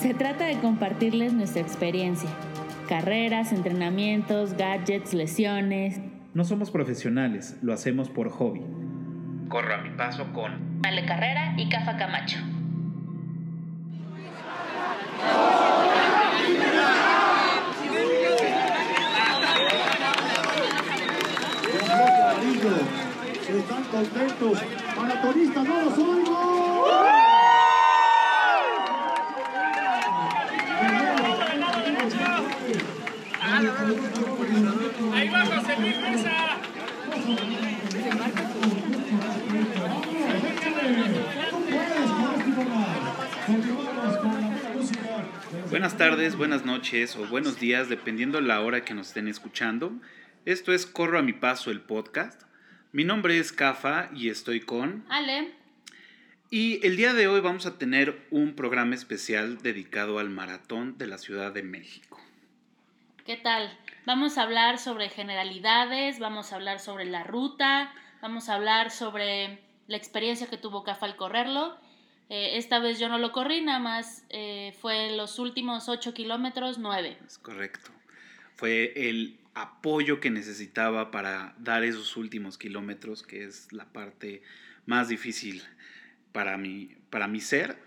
Se trata de compartirles nuestra experiencia. Carreras, entrenamientos, gadgets, lesiones. No somos profesionales, lo hacemos por hobby. Corro a mi paso con Ale Carrera y Cafa Camacho. Están contentos. Maratonistas, no los oigo. Ahí va José Luis Mesa. Buenas tardes, buenas noches o buenos días, dependiendo la hora que nos estén escuchando. Esto es Corro a mi paso, el podcast. Mi nombre es Cafa y estoy con... Ale, Y el día de hoy vamos a tener un programa especial dedicado al maratón de la Ciudad de México. ¿qué tal? Vamos a hablar sobre generalidades, vamos a hablar sobre la ruta, vamos a hablar sobre la experiencia que tuvo Cafa al correrlo. Eh, esta vez yo no lo corrí, nada más eh, fue los últimos 8 kilómetros, 9. Es correcto. Fue el apoyo que necesitaba para dar esos últimos kilómetros, que es la parte más difícil para mi, para mi ser,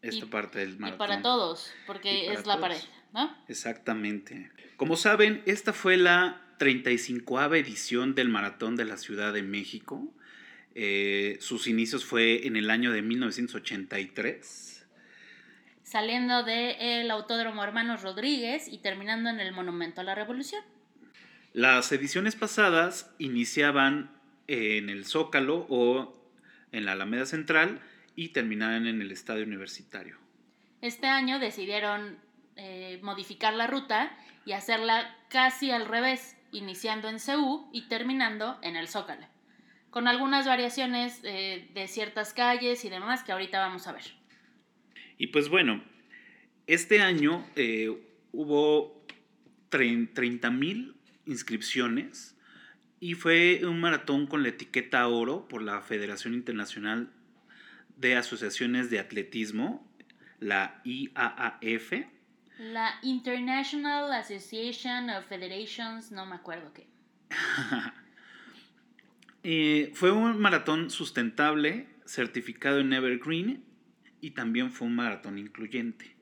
esta Y- parte del Y para todos, Y porque para es la todos. pareja, ¿no? Exactamente. Como saben, esta fue la 35 edición del Maratón de la Ciudad de México. Eh, sus inicios fue en el año de 1983. Saliendo del Autódromo Hermanos Rodríguez y terminando en el Monumento a la Revolución. Las ediciones pasadas iniciaban en el Zócalo o en la Alameda Central y terminaban en el Estadio Universitario. Este año decidieron eh, modificar la ruta y hacerla casi al revés, iniciando en CU y terminando en el Zócalo, con algunas variaciones eh, de ciertas calles y demás que ahorita vamos a ver. Y pues bueno, este año eh, hubo 30 mil inscripciones y fue un maratón con la etiqueta oro por la Federación Internacional de Asociaciones de Atletismo, la IAAF. La International Association of Federations, no me acuerdo qué. Eh, fue un maratón sustentable, certificado en Evergreen y también fue un maratón incluyente.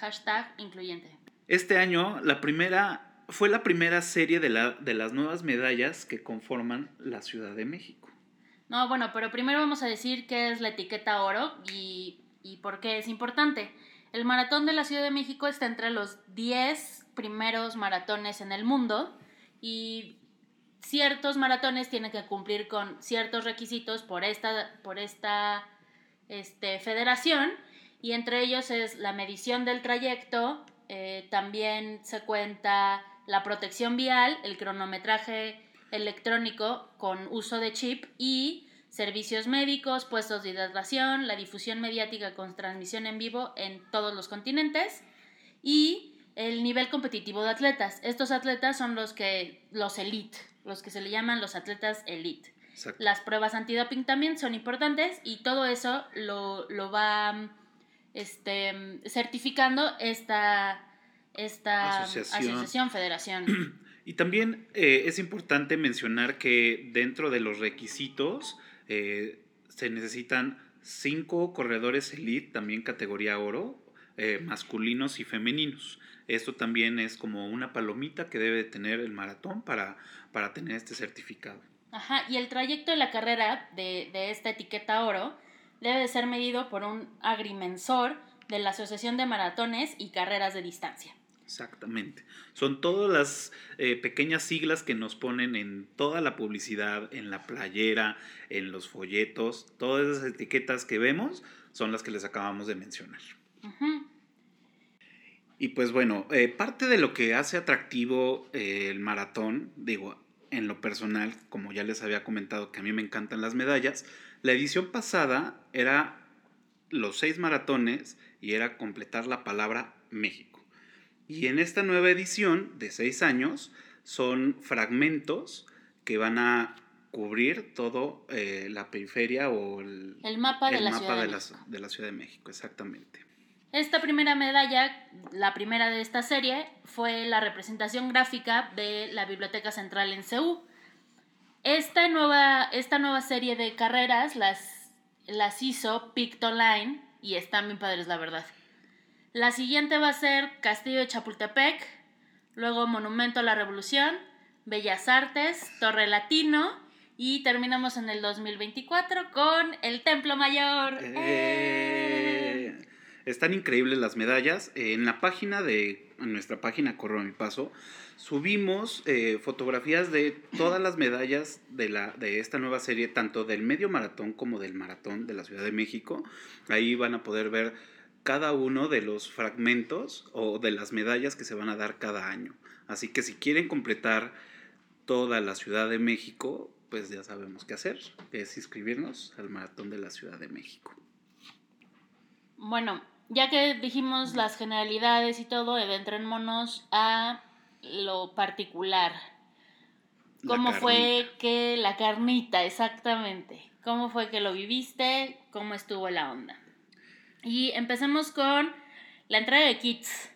Hashtag incluyente. Este año la primera, fue la primera serie de, la- de las nuevas medallas que conforman la Ciudad de México. No, bueno, pero primero vamos a decir qué es la etiqueta oro y, y por qué es importante. El maratón de la Ciudad de México está entre los 10 primeros maratones en el mundo y ciertos maratones tienen que cumplir con ciertos requisitos por esta, por esta este, federación y entre ellos es la medición del trayecto, eh, también se cuenta la protección vial, el cronometraje electrónico con uso de chip y servicios médicos, puestos de hidratación, la difusión mediática con transmisión en vivo en todos los continentes y el nivel competitivo de atletas. Estos atletas son los que los elite, los que se le llaman los atletas elite. Exacto. Las pruebas antidoping también son importantes y todo eso lo, lo va este, certificando esta, esta Asociación. asociación, federación. Y también eh, es importante mencionar que dentro de los requisitos eh, se necesitan cinco corredores elite, también categoría oro, eh, masculinos y femeninos. Esto también es como una palomita que debe de tener el maratón para, para tener este certificado. Ajá, y el trayecto de la carrera de, de esta etiqueta oro debe de ser medido por un agrimensor de la Asociación de Maratones y Carreras de Distancia. Exactamente. Son todas las eh, pequeñas siglas que nos ponen en toda la publicidad, en la playera, en los folletos, todas esas etiquetas que vemos son las que les acabamos de mencionar. Y pues bueno, eh, parte de lo que hace atractivo eh, el maratón, digo, en lo personal, como ya les había comentado que a mí me encantan las medallas, la edición pasada era los seis maratones y era completar la palabra México. Y en esta nueva edición de seis años son fragmentos que van a cubrir todo eh, la periferia o el, El mapa de el la mapa Ciudad de de la- México. de la Ciudad de México, exactamente. Esta primera medalla, la primera de esta serie, fue la representación gráfica de la Biblioteca Central en Seúl. Esta nueva, esta nueva serie de carreras las, las hizo Pictoline y están bien padres, la verdad. La siguiente va a ser Castillo de Chapultepec, luego Monumento a la Revolución, Bellas Artes, Torre Latino y terminamos en el 2024 con el Templo Mayor. Eh, Están increíbles las medallas. Eh, En la página de, en nuestra página Corro mi Paso, subimos eh, fotografías de todas las medallas de, la, de esta nueva serie, tanto del medio maratón como del maratón de la Ciudad de México. Ahí van a poder ver cada uno de los fragmentos o de las medallas que se van a dar cada año. Así que si quieren completar toda la Ciudad de México, pues ya sabemos qué hacer, que es inscribirnos al maratón de la Ciudad de México. Bueno, ya que dijimos las generalidades y todo, adentrémonos a lo particular. La ¿Cómo fue que la carnita, exactamente? ¿Cómo fue que lo viviste? ¿Cómo estuvo la onda? Y empecemos con la entrega de kits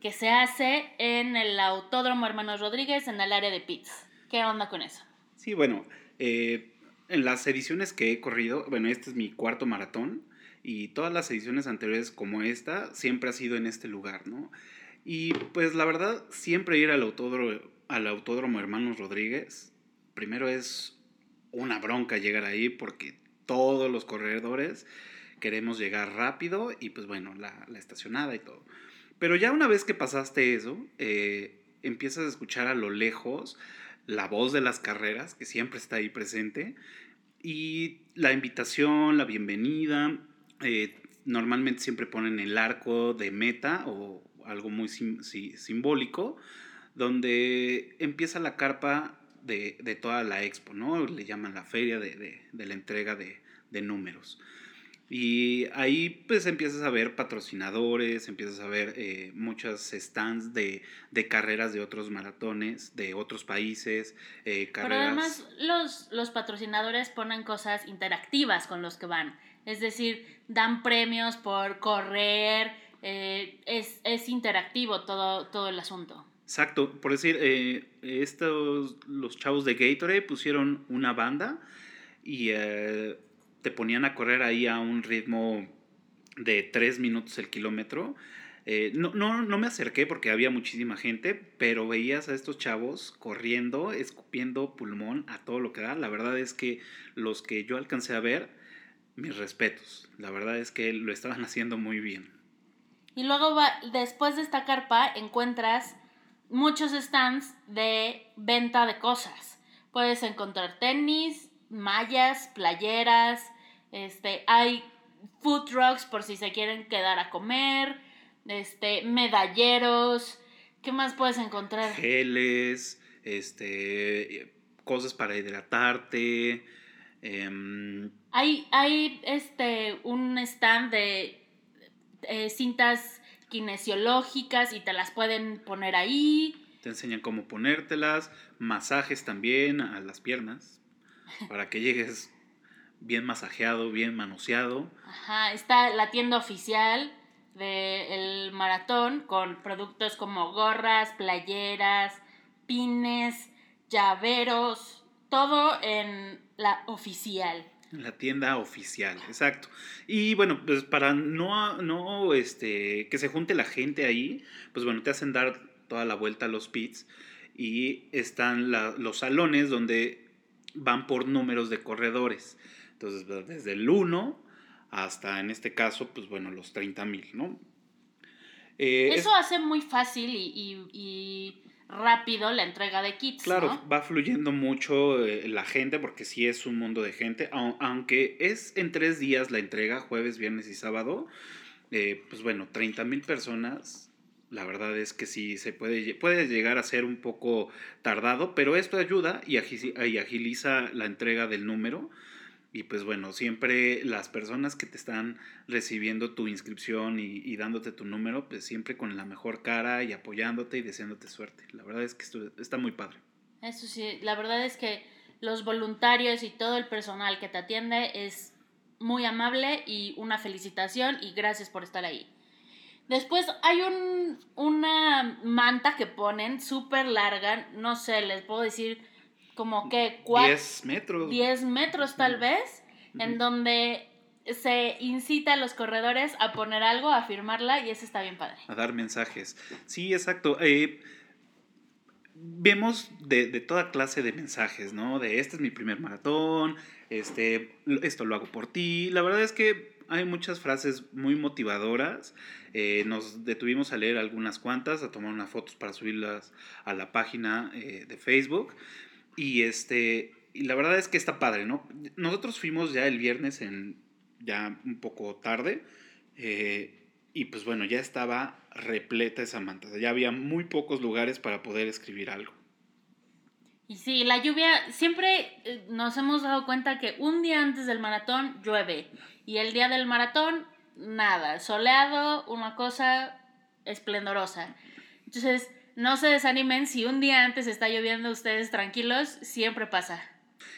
que se hace en el Autódromo Hermanos Rodríguez en el área de pits. ¿Qué onda con eso? Sí, bueno, eh, en las ediciones que he corrido, bueno, este es mi cuarto maratón y todas las ediciones anteriores como esta siempre ha sido en este lugar, ¿no? Y pues la verdad, siempre ir al autódromo, al autódromo Hermanos Rodríguez, primero es una bronca llegar ahí porque todos los corredores queremos llegar rápido y pues bueno, la, la estacionada y todo. Pero ya una vez que pasaste eso, eh, empiezas a escuchar a lo lejos la voz de las carreras, que siempre está ahí presente, y la invitación, la bienvenida, eh, normalmente siempre ponen el arco de meta o algo muy sim- sí, simbólico, donde empieza la carpa de, de toda la expo, ¿no? Le llaman la feria de, de- de la entrega de, números. Y ahí pues empiezas a ver patrocinadores, empiezas a ver eh, muchos stands de, de carreras de otros maratones, de otros países, eh, Pero carreras... además los, los patrocinadores ponen cosas interactivas con los que van. Es decir, dan premios por correr. eh, es, es interactivo todo, todo el asunto. Exacto, por decir, eh, estos, los chavos de Gatorade pusieron una banda y eh, te ponían a correr ahí a un ritmo de 3 minutos el kilómetro. Eh, no, no, no me acerqué porque había muchísima gente, pero veías a estos chavos corriendo, escupiendo pulmón a todo lo que da. La verdad es que los que yo alcancé a ver, mis respetos. La verdad es que lo estaban haciendo muy bien. Y luego va, después de esta carpa encuentras muchos stands de venta de cosas. Puedes encontrar tenis, mallas, playeras, este, hay food trucks por si se quieren quedar a comer, este, medalleros, ¿qué más puedes encontrar? geles, este, cosas para hidratarte. em, Hay, hay este, un stand de eh, cintas kinesiológicas y te las pueden poner ahí. te enseñan cómo ponértelas, masajes también a las piernas, para que llegues bien masajeado, bien manoseado. Ajá, está la tienda oficial del maratón con productos como gorras, playeras, pines, llaveros, todo en la oficial. En la tienda oficial, exacto. Y bueno, pues para no, no este, que se junte la gente ahí, pues bueno, te hacen dar toda la vuelta a los pits y están la- los salones donde van por números de corredores. Entonces, pues, desde el 1 hasta, en este caso, pues bueno, los 30 mil, ¿no? Eh, es- Eso hace muy fácil y, y- y rápido la entrega de kits, Claro, ¿no? va fluyendo mucho eh, la gente porque sí es un mundo de gente, au- aunque es en tres días la entrega, jueves, viernes y sábado, eh, pues bueno, 30 mil personas, la verdad es que sí se puede, puede llegar a ser un poco tardado, pero esto ayuda y agi- y agiliza la entrega del número. Y pues bueno, siempre las personas que te están recibiendo tu inscripción y, dándote tu número, pues siempre con la mejor cara y apoyándote y deseándote suerte. La verdad es que esto está muy padre. Eso sí, la verdad es que los voluntarios y todo el personal que te atiende es muy amable y una felicitación y gracias por estar ahí. Después hay un, una manta que ponen súper larga, no sé, les puedo decir como que 10 metros. 10 metros tal vez, en donde se incita a los corredores a poner algo, a firmarla y eso está bien padre. A dar mensajes. Sí, exacto. Eh, vemos de, de, toda clase de mensajes, ¿no? De este es mi primer maratón, este, esto lo hago por ti. La verdad es que hay muchas frases muy motivadoras. Eh, nos detuvimos a leer algunas cuantas, a tomar unas fotos para subirlas a la página eh, de Facebook. Y este, y la verdad es que está padre, ¿no? Nosotros fuimos ya el viernes en ya un poco tarde. Eh, y pues bueno, ya estaba repleta esa manta. Ya había muy pocos lugares para poder escribir algo. Y sí, la lluvia, siempre eh, nos hemos dado cuenta que un día antes del maratón llueve y el día del maratón nada, soleado, una cosa esplendorosa. Entonces, no se desanimen si un día antes está lloviendo ustedes tranquilos, siempre pasa.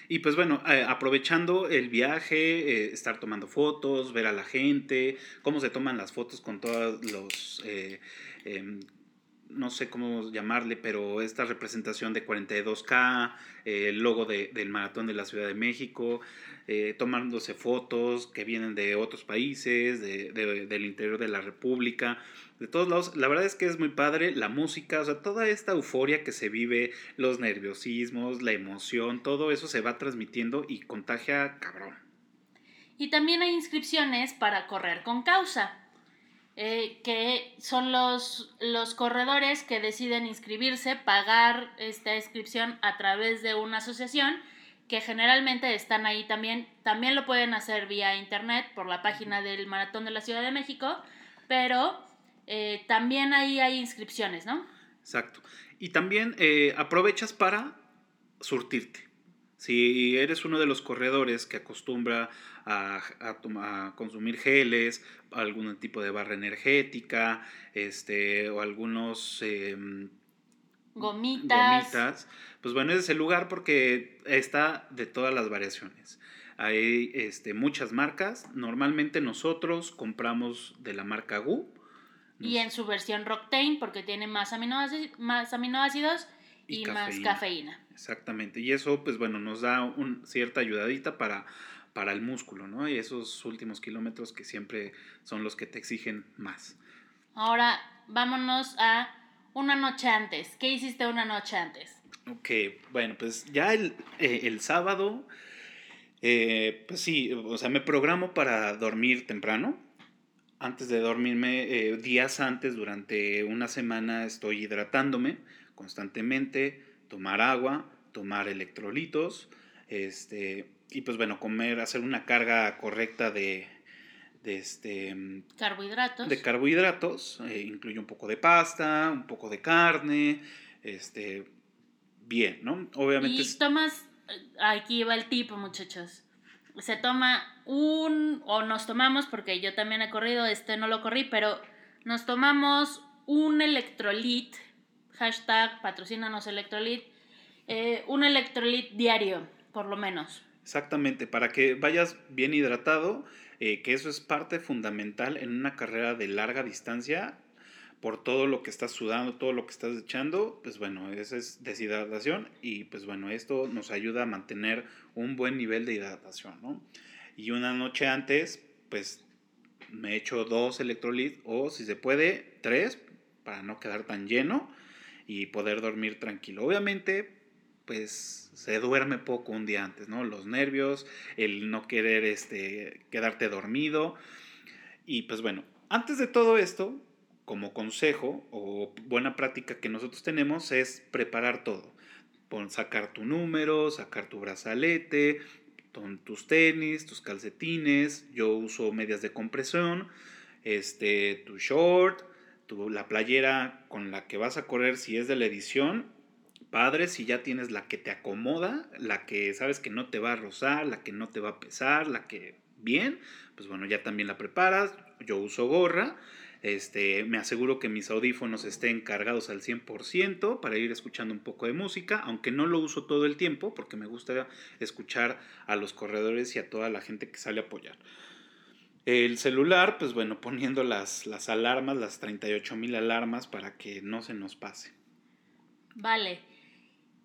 Y pues bueno, eh, aprovechando el viaje, eh, estar tomando fotos, ver a la gente, cómo se toman las fotos con todos los eh, em, no sé cómo llamarle, pero esta representación de 42K, eh, el logo de, del Maratón de la Ciudad de México, eh, tomándose fotos que vienen de otros países, de, de, del interior de la República, de todos lados. La verdad es que es muy padre la música, o sea, toda esta euforia que se vive, los nerviosismos, la emoción, todo eso se va transmitiendo y contagia cabrón. Y también hay inscripciones para correr con causa. Eh, que son los, los corredores que deciden inscribirse, pagar esta inscripción a través de una asociación que generalmente están ahí también. También lo pueden hacer vía internet por la página del Maratón de la Ciudad de México, pero eh, también ahí hay inscripciones, ¿no? Exacto. Y también eh, aprovechas para surtirte. Si eres uno de los corredores que acostumbra a, a, consumir geles, algún tipo de barra energética, este, o algunos eh, gomitas. gomitas, pues bueno, ese es el lugar porque está de todas las variaciones. Hay este, muchas marcas. Normalmente nosotros compramos de la marca GU. Y en su versión Roctane porque tiene más aminoácidos, más aminoácidos y, y cafeína. más cafeína. Exactamente. Y eso, pues bueno, nos da un, cierta ayudadita para, para el músculo, ¿no? Y esos últimos kilómetros que siempre son los que te exigen más. Ahora, vámonos a una noche antes. ¿Qué hiciste una noche antes? Ok, bueno, pues ya el, eh, el sábado, eh, pues sí, o sea, me programo para dormir temprano. Antes de dormirme, eh, días antes, durante una semana, estoy hidratándome constantemente tomar agua, tomar electrolitos, este, y pues bueno, comer, hacer una carga correcta de, de este, carbohidratos. De carbohidratos, eh, incluye un poco de pasta, un poco de carne, este, bien, ¿no? Obviamente. Y tomas, aquí va el tipo, muchachos. Se toma un, o nos tomamos, porque yo también he corrido, este no lo corrí, pero nos tomamos un electrolit hashtag patrocínanos electrolit, eh, un electrolit diario, por lo menos. Exactamente, para que vayas bien hidratado, eh, que eso es parte fundamental en una carrera de larga distancia, por todo lo que estás sudando, todo lo que estás echando, pues bueno, esa es deshidratación y pues bueno, esto nos ayuda a mantener un buen nivel de hidratación, ¿no? Y una noche antes, pues me echo dos electrolit o si se puede, tres, para no quedar tan lleno y poder dormir tranquilo. Obviamente, pues se duerme poco un día antes, ¿no? Los nervios, el no querer este, quedarte dormido. Y pues bueno, antes de todo esto, como consejo o buena práctica que nosotros tenemos es preparar todo. Pon, sacar tu número, sacar tu brazalete, tus tenis, tus calcetines. Yo uso medias de compresión, este, tu short, tu, la playera con la que vas a correr, si es de la edición, padre, si ya tienes la que te acomoda, la que sabes que no te va a rozar, la que no te va a pesar, la que bien, pues bueno, ya también la preparas. Yo uso gorra, este, me aseguro que mis audífonos estén cargados al 100% para ir escuchando un poco de música, aunque no lo uso todo el tiempo porque me gusta escuchar a los corredores y a toda la gente que sale a apoyar. El celular, pues bueno, poniendo las, las alarmas, las 38 mil alarmas para que no se nos pase. Vale.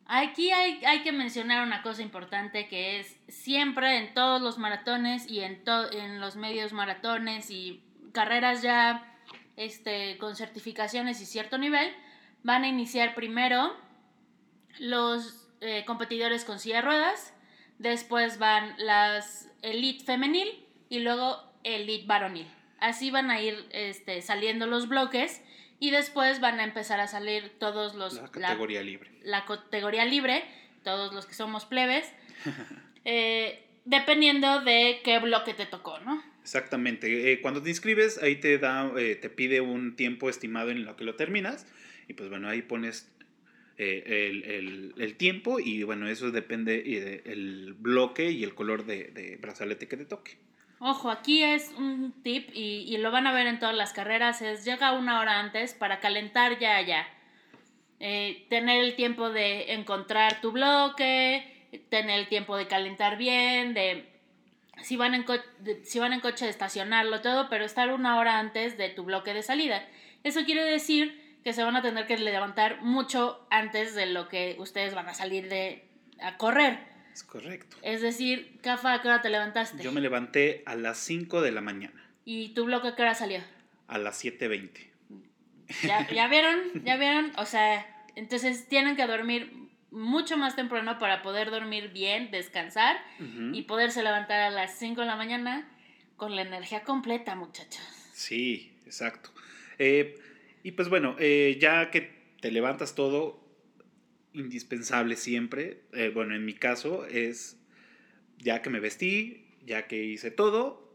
Aquí hay, hay que mencionar una cosa importante que es siempre en todos los maratones y en, to- en los medios maratones y carreras ya este, con certificaciones y cierto nivel, van a iniciar primero los eh, competidores con silla de ruedas, después van las elite femenil y luego elite varonil. Así van a ir este, saliendo los bloques y después van a empezar a salir todos los La la- categoría libre. la categoría libre, todos los que somos plebes, eh, dependiendo de qué bloque te tocó, ¿no? Exactamente. Eh, cuando te inscribes, ahí te da, eh, te pide un tiempo estimado en lo que lo terminas. Y pues bueno, ahí pones eh, el, el- el tiempo y bueno, eso depende del bloque y el color de, de brazalete que te toque. Ojo, aquí es un tip y, lo van a ver en todas las carreras, es llega una hora antes para calentar ya allá. Eh, tener el tiempo de encontrar tu bloque, tener el tiempo de calentar bien, de si van en, de- si van en coche estacionarlo todo, pero estar una hora antes de tu bloque de salida. Eso quiere decir que se van a tener que levantar mucho antes de lo que ustedes van a salir de a correr. Es correcto. Es decir, Cafa, ¿a qué hora te levantaste? Yo me levanté a las 5 de la mañana, ¿Y tu bloque a qué hora salió? a las 7.20. ¿Ya, ¿Ya vieron? ¿Ya vieron? O sea, entonces tienen que dormir mucho más temprano para poder dormir bien, descansar y poderse levantar a las 5 de la mañana con la energía completa, muchachos. Sí, exacto. Eh, y pues bueno, eh, ya que te levantas todo, indispensable siempre, eh, bueno, en mi caso es, ya que me vestí, ya que hice todo,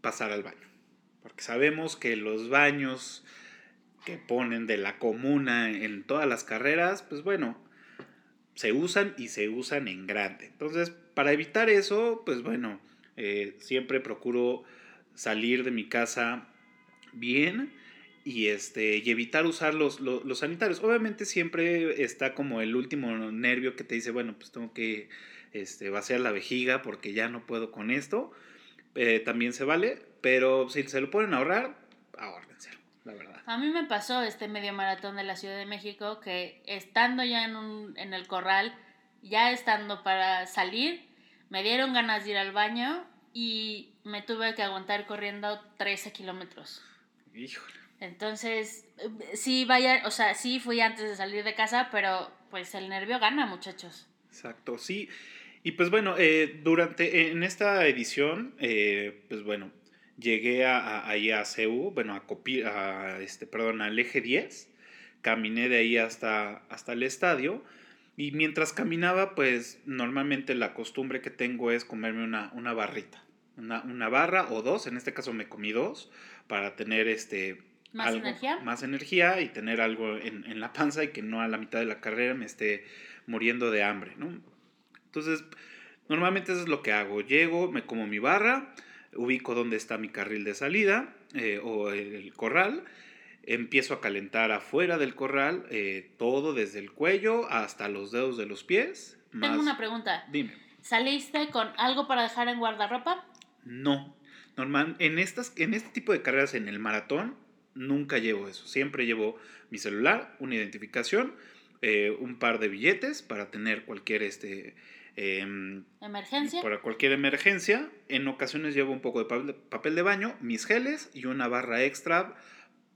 pasar al baño. Porque sabemos que los baños que ponen de la comuna en todas las carreras, pues bueno, se usan y se usan en grande. Entonces, para evitar eso, pues bueno, eh, siempre procuro salir de mi casa bien y este y evitar usar los, los, los sanitarios. Obviamente siempre está como el último nervio que te dice, bueno, pues tengo que este, vaciar la vejiga porque ya no puedo con esto. Eh, también se vale, pero si se lo pueden ahorrar, ahórrenselo, la verdad. A mí me pasó este medio maratón de la Ciudad de México que estando ya en, un, en el corral, ya estando para salir, me dieron ganas de ir al baño y me tuve que aguantar corriendo 13 kilómetros. Híjole. Entonces, sí, vaya, o sea, sí fui antes de salir de casa, pero pues el nervio gana, muchachos. Exacto, sí. Y pues bueno, eh, durante, en esta edición, eh, pues bueno, llegué a, a- ahí a CEU, bueno, a, Copi, a este, perdón, al eje 10, caminé de ahí hasta, hasta el estadio, y mientras caminaba, pues normalmente la costumbre que tengo es comerme una, una barrita, una, una barra o dos, en este caso me comí dos, para tener este... ¿Más algo- energía? Más energía y tener algo en, en la panza y que no a la mitad de la carrera me esté muriendo de hambre, ¿no? Entonces, normalmente eso es lo que hago. Llego, me como mi barra, ubico dónde está mi carril de salida eh, o el corral, empiezo a calentar afuera del corral eh, todo desde el cuello hasta los dedos de los pies. Tengo una pregunta. Dime. ¿Saliste con algo para dejar en guardarropa? No. Normal, en, estas, en este tipo de carreras en el maratón, nunca llevo eso. Siempre llevo mi celular, una identificación, eh, un par de billetes para tener cualquier este, em, ¿Emergencia? para cualquier emergencia. En ocasiones llevo un poco de papel, de baño, mis geles y una barra extra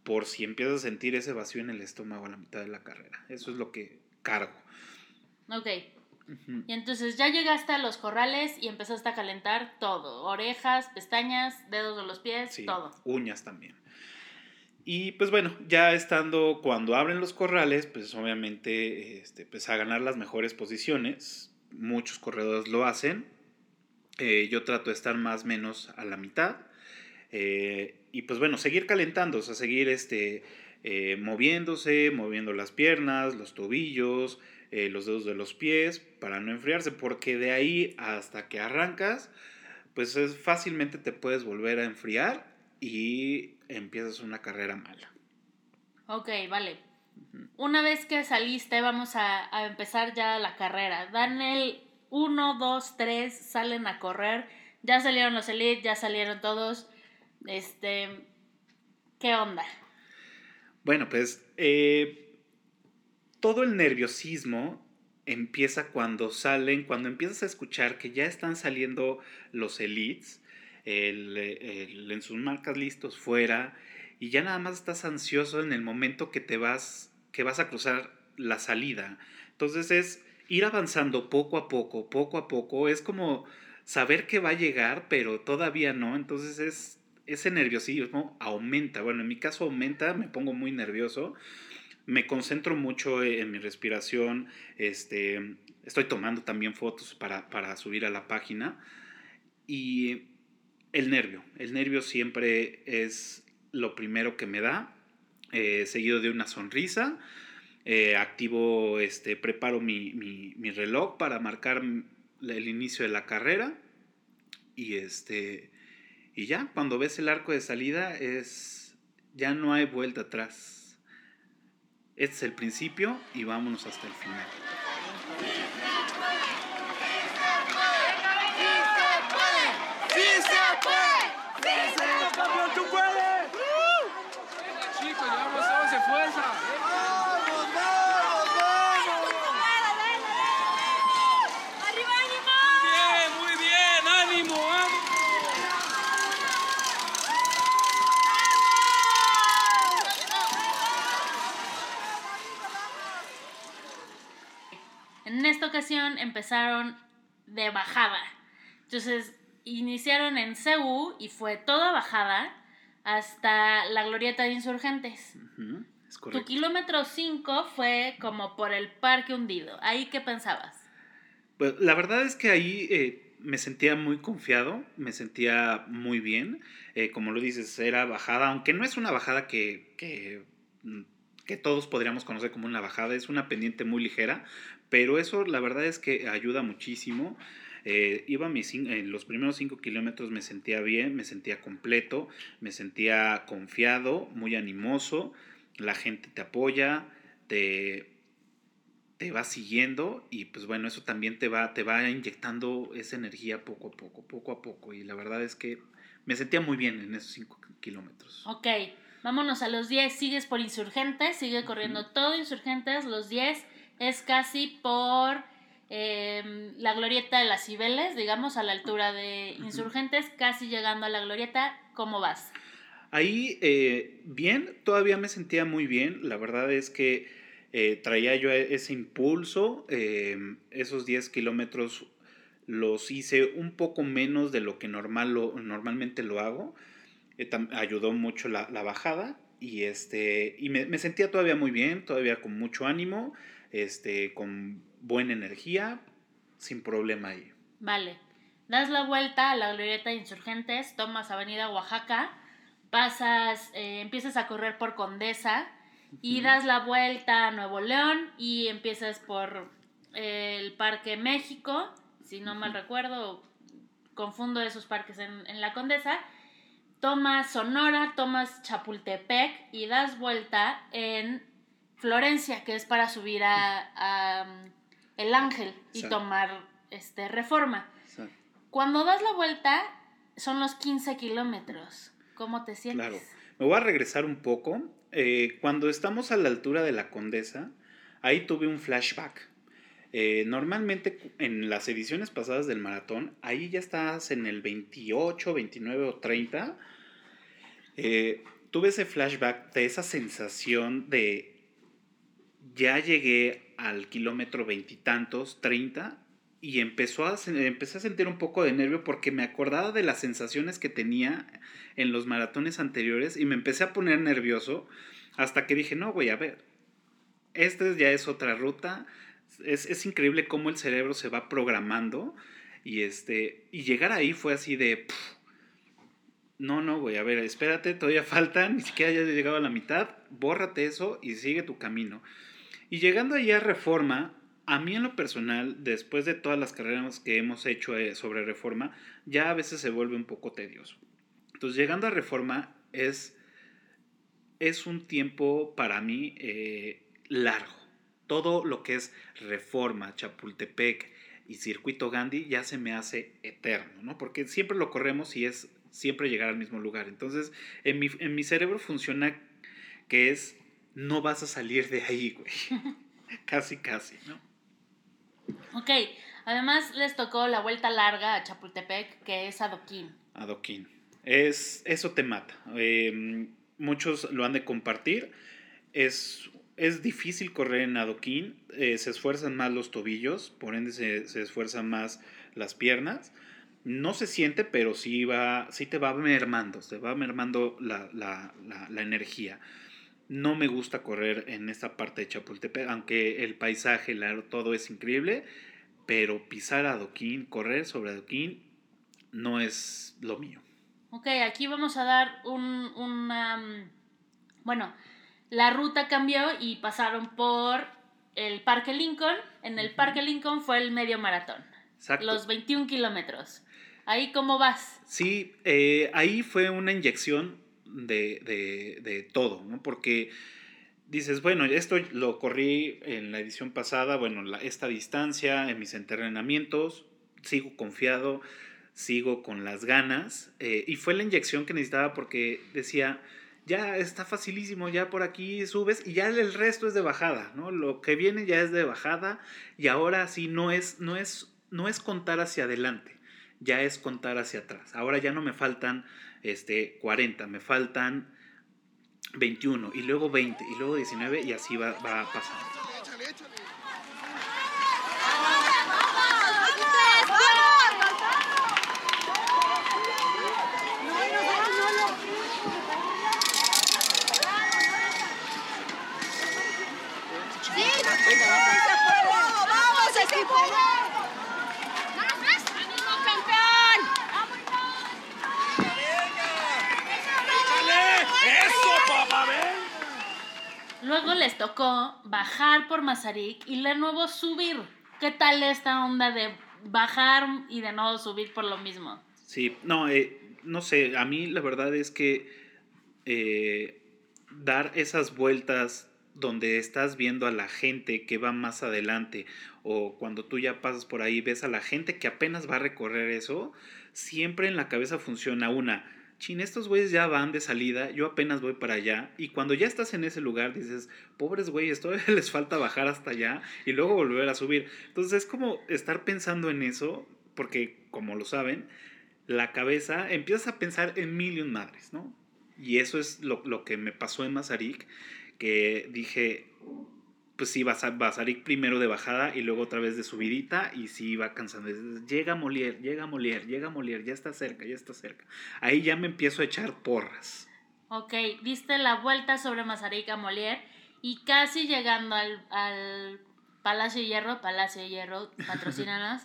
por si empiezas a sentir ese vacío en el estómago a la mitad de la carrera. Eso es lo que cargo. Ok. Y entonces ya llegaste a los corrales y empezaste a calentar todo. Orejas, pestañas, dedos de los pies, Sí, todo. uñas también. Y pues bueno, ya estando cuando abren los corrales, pues obviamente este, pues a ganar las mejores posiciones. Muchos corredores lo hacen. Eh, yo trato de estar más o menos a la mitad. Eh, y pues bueno, seguir calentando, o sea, seguir este, eh, moviéndose, moviendo las piernas, los tobillos, los dedos de los pies, para no enfriarse, porque de ahí hasta que arrancas, pues es, fácilmente te puedes volver a enfriar y empiezas una carrera mala. Ok, vale. Una vez que saliste, vamos a, a empezar ya la carrera. Dan el 1, 2, 3, salen a correr. Ya salieron los elite, ya salieron todos. Este, ¿qué onda? Bueno, pues eh, todo el nerviosismo empieza cuando salen, cuando empiezas a escuchar que ya están saliendo los elites, el- en sus marcas listos fuera, y ya nada más estás ansioso en el momento que te vas, que vas a cruzar la salida. Entonces es ir avanzando poco a poco, poco a poco, es como saber que va a llegar, pero todavía no, entonces es ese nerviosismo aumenta, bueno, en mi caso aumenta, me pongo muy nervioso, me concentro mucho en mi respiración, este, estoy tomando también fotos para, para subir a la página y el nervio, el nervio siempre es lo primero que me da, eh, seguido de una sonrisa, eh, activo, este, preparo mi, mi- mi reloj para marcar el inicio de la carrera y este y ya cuando ves el arco de salida es ya no hay vuelta atrás. Este es el principio y vámonos hasta el final. ¡Campeón, tú puedes! Chicos, llevamos 11 fuerza. ¡Arriba, ánimo! Bien, muy bien, ánimo, ánimo. En esta ocasión empezaron de bajada. Entonces iniciaron en CU y fue toda bajada hasta la glorieta de insurgentes. Es Tu kilómetro 5 fue como por el parque hundido. ¿Ahí qué pensabas? Pues, la verdad es que ahí eh, me sentía muy confiado, me sentía muy bien. Eh, como lo dices, era bajada, aunque no es una bajada que, que, mm, que todos podríamos conocer como una bajada, es una pendiente muy ligera, pero eso la verdad es que ayuda muchísimo. Eh, iba mis los primeros 5 kilómetros me sentía bien, me sentía completo, me sentía confiado, muy animoso, la gente te apoya, te, te va siguiendo y pues bueno, eso también te va, te va inyectando esa energía poco a poco, poco a poco. Y la verdad es que me sentía muy bien en esos 5 kilómetros. Ok, vámonos a los 10. Sigues por insurgentes, sigue corriendo todo insurgentes. Los 10 es casi por em, la glorieta de las Cibeles, digamos, a la altura de insurgentes, casi llegando a la glorieta. ¿Cómo vas? Ahí, eh, bien, todavía me sentía muy bien. La verdad es que eh, traía yo ese impulso. eh, esos 10 kilómetros los hice un poco menos de lo que normal lo- normalmente lo hago. Eh, ayudó mucho la, la bajada y, este, y me, me sentía todavía muy bien, todavía con mucho ánimo, este, con buena energía, sin problema ahí. Vale. Das la vuelta a la glorieta de insurgentes, tomas Avenida Oaxaca, pasas, eh, empiezas a correr por Condesa y das la vuelta a Nuevo León y empiezas por eh, el Parque México, si no mal recuerdo, confundo esos parques en, en la Condesa. Tomas Sonora, tomas Chapultepec y das vuelta en Florencia, que es para subir a, a, um, El Ángel y Exacto. tomar este, Reforma. Cuando das la vuelta, son los 15 kilómetros. ¿Cómo te sientes? Claro. Me voy a regresar un poco. Eh, cuando estamos a la altura de la Condesa, ahí tuve un flashback. Eh, normalmente en las ediciones pasadas del maratón, ahí ya estás en el 28, 29 o 30. Eh, tuve ese flashback de esa sensación de ya llegué al kilómetro veintitantos, 30, y empezó a, empecé a sentir un poco de nervio porque me acordaba de las sensaciones que tenía en los maratones anteriores y me empecé a poner nervioso hasta que dije, no, güey, a ver, esta ya es otra ruta. Es, es increíble cómo el cerebro se va programando y, este, y llegar ahí fue así de... "Pff, no, no, güey, a ver, espérate, todavía falta, ni siquiera ya he llegado a la mitad, bórrate eso y sigue tu camino. Y llegando allá a Reforma, a mí en lo personal, después de todas las carreras que hemos hecho eh, sobre Reforma, ya a veces se vuelve un poco tedioso. Entonces, llegando a Reforma es, es un tiempo para mí eh, largo. Todo lo que es Reforma, Chapultepec y Circuito Gandhi ya se me hace eterno, ¿no? Porque siempre lo corremos y es siempre llegar al mismo lugar. Entonces, en mi, en mi cerebro funciona que es, no vas a salir de ahí, güey. casi, casi, ¿no? Ok, además les tocó la vuelta larga a Chapultepec, que es adoquín. Adoquín. Es, eso te mata. Eh, muchos lo han de compartir. Es, es difícil correr en adoquín. eh, se esfuerzan más los tobillos, por ende se, se esfuerzan más las piernas. No se siente, pero sí, va, sí te va mermando, se va mermando la, la, la, la energía. No me gusta correr en esta parte de Chapultepec, aunque el paisaje, la- todo es increíble, pero pisar adoquín, correr sobre adoquín, no es lo mío. Ok, aquí vamos a dar un, una... mm, Bueno, la ruta cambió y pasaron por el Parque Lincoln. En el Parque Lincoln fue el medio maratón. Exacto. Los 21 kilómetros. Ahí, ¿cómo vas? Sí, eh, ahí fue una inyección de, de- de todo, ¿no? Porque dices, bueno, esto lo corrí en la edición pasada, bueno, esta distancia, en mis entrenamientos, sigo confiado, sigo con las ganas, eh, y fue la inyección que necesitaba porque decía, ya está facilísimo, ya por aquí subes y ya el resto es de bajada, ¿no? Lo que viene ya es de bajada y ahora sí no es, no es, no es contar hacia adelante, ya es contar hacia atrás. Ahora ya no me faltan este, 40, me faltan 21 y luego 20 y luego 19 y así va, va pasando. ¡Vamos, equipo! ¡Ánimo, campeón! ¡Eso, papá, ven! Luego les tocó bajar por Mazarik y de nuevo subir. ¿Qué tal esta onda de bajar y de nuevo subir por lo mismo? Sí, no, eh, no sé, a mí la verdad es que eh, dar esas vueltas donde estás viendo a la gente que va más adelante o cuando tú ya pasas por ahí ves a la gente que apenas va a recorrer eso, siempre en la cabeza funciona una, chin, estos güeyes ya van de salida, yo apenas voy para allá y cuando ya estás en ese lugar dices, pobres güeyes, todavía les falta bajar hasta allá y luego volver a subir. Entonces es como estar pensando en eso, porque como lo saben, la cabeza, empiezas a pensar en mil y un madres, ¿no? Y eso es lo, lo que me pasó en Mazarik, que dije, pues sí, Mazarik primero de bajada y luego otra vez de subidita y sí iba cansando. Llega Molière, llega Molière, llega Molière, ya está cerca, ya está cerca. Ahí ya me empiezo a echar porras. Ok, diste la vuelta sobre Mazarik a Molière y casi llegando al, al Palacio de Hierro, Palacio de Hierro, patrocínanos,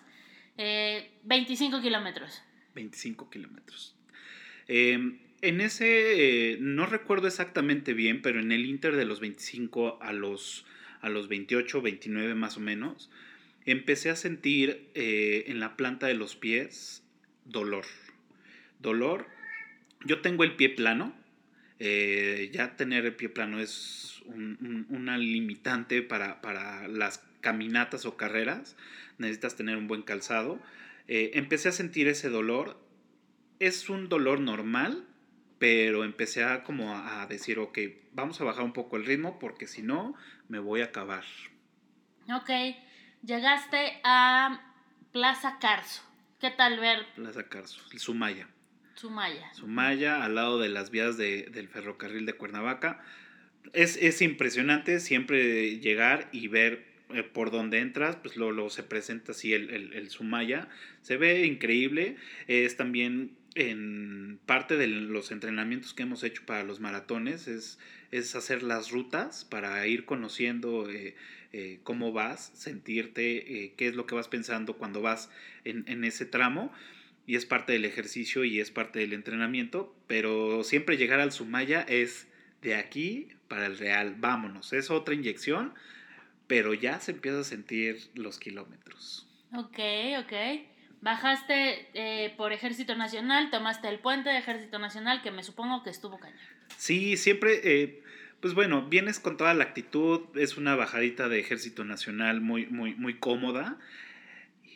eh, 25 kilómetros. 25 kilómetros. Eh, en ese, eh, no recuerdo exactamente bien, pero en el Inter de los 25 a los, a los 28, 29 más o menos, empecé a sentir eh, en la planta de los pies dolor. Dolor. Yo tengo el pie plano. eh, ya tener el pie plano es un- un- una limitante para, para las caminatas o carreras. Necesitas tener un buen calzado. Eh, empecé a sentir ese dolor. Es un dolor normal, pero empecé a como a, decir, ok, vamos a bajar un poco el ritmo porque si no, me voy a acabar. Ok, llegaste a Plaza Carso. ¿Qué tal ver Plaza Carso, Sumaya. Sumaya? Sumaya, al lado de las vías de- del ferrocarril de Cuernavaca. Es, es impresionante siempre llegar y ver eh, por dónde entras, pues luego, luego se presenta así el, el, el Sumaya. Se ve increíble. Es también en parte de los entrenamientos que hemos hecho para los maratones, es, es hacer las rutas para ir conociendo eh, eh, cómo vas, sentirte, eh, qué es lo que vas pensando cuando vas en, en ese tramo y es parte del ejercicio y es parte del entrenamiento, pero siempre llegar al Sumaya es de aquí para el real, vámonos, es otra inyección, pero ya se empieza a sentir los kilómetros. Ok, ok. Bajaste eh, por Ejército Nacional, tomaste el puente de Ejército Nacional, que me supongo que estuvo cañón. Sí, siempre, eh, pues bueno, vienes con toda la actitud, es una bajadita de Ejército Nacional muy, muy, muy cómoda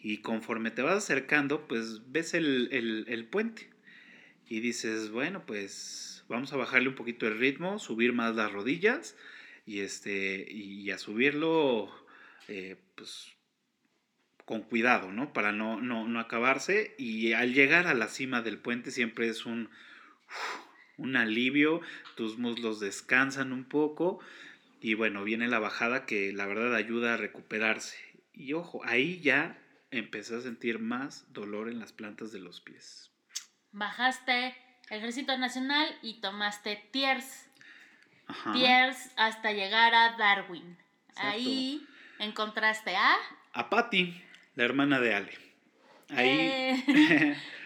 y conforme te vas acercando, pues ves el, el- puente. y dices, bueno, pues vamos a bajarle un poquito el ritmo, subir más las rodillas y, este, y a subirlo eh, pues, con cuidado, ¿no? Para no, no, no acabarse. Y al llegar a la cima del puente siempre es un, un alivio, tus muslos descansan un poco y bueno, viene la bajada que la verdad ayuda a recuperarse. Y ojo, ahí ya empecé a sentir más dolor en las plantas de los pies. Bajaste Ejército Nacional y tomaste Tiers. Ajá. Tiers hasta llegar a Darwin. Exacto. Ahí encontraste a... A Patty, la hermana de Ale. Ahí. Eh,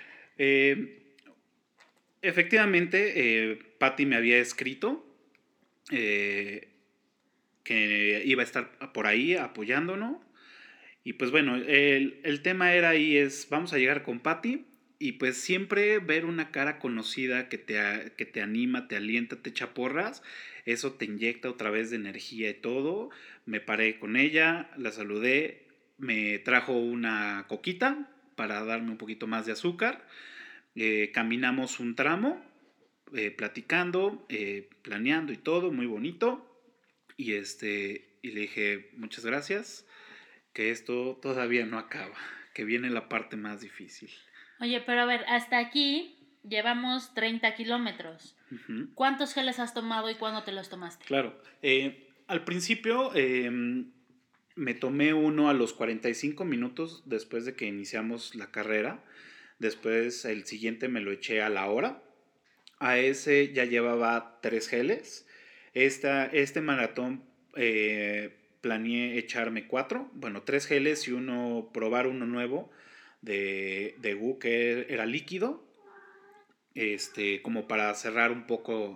Eh, efectivamente, eh, Patty me había escrito eh, que iba a estar por ahí apoyándonos. Y pues bueno, el, el tema era ahí es, vamos a llegar con Patty y pues siempre ver una cara conocida que te, que te anima, te alienta, te echa porras, eso te inyecta otra vez de energía y todo. Me paré con ella, la saludé, me trajo una coquita para darme un poquito más de azúcar. Eh, caminamos un tramo, eh, platicando, eh, planeando y todo, muy bonito. Y, este, y le dije, muchas gracias, que esto todavía no acaba, que viene la parte más difícil. Oye, pero a ver, hasta aquí llevamos 30 kilómetros. Ujú. ¿Cuántos geles has tomado y cuándo te los tomaste? Claro. al principio eh, me tomé uno a los 45 minutos después de que iniciamos la carrera. Después el siguiente me lo eché a la hora. A ese ya llevaba tres geles. Esta, este maratón eh, planeé echarme cuatro. Bueno, tres geles y uno, probar uno nuevo de, de GU que era líquido. Este, como para cerrar un poco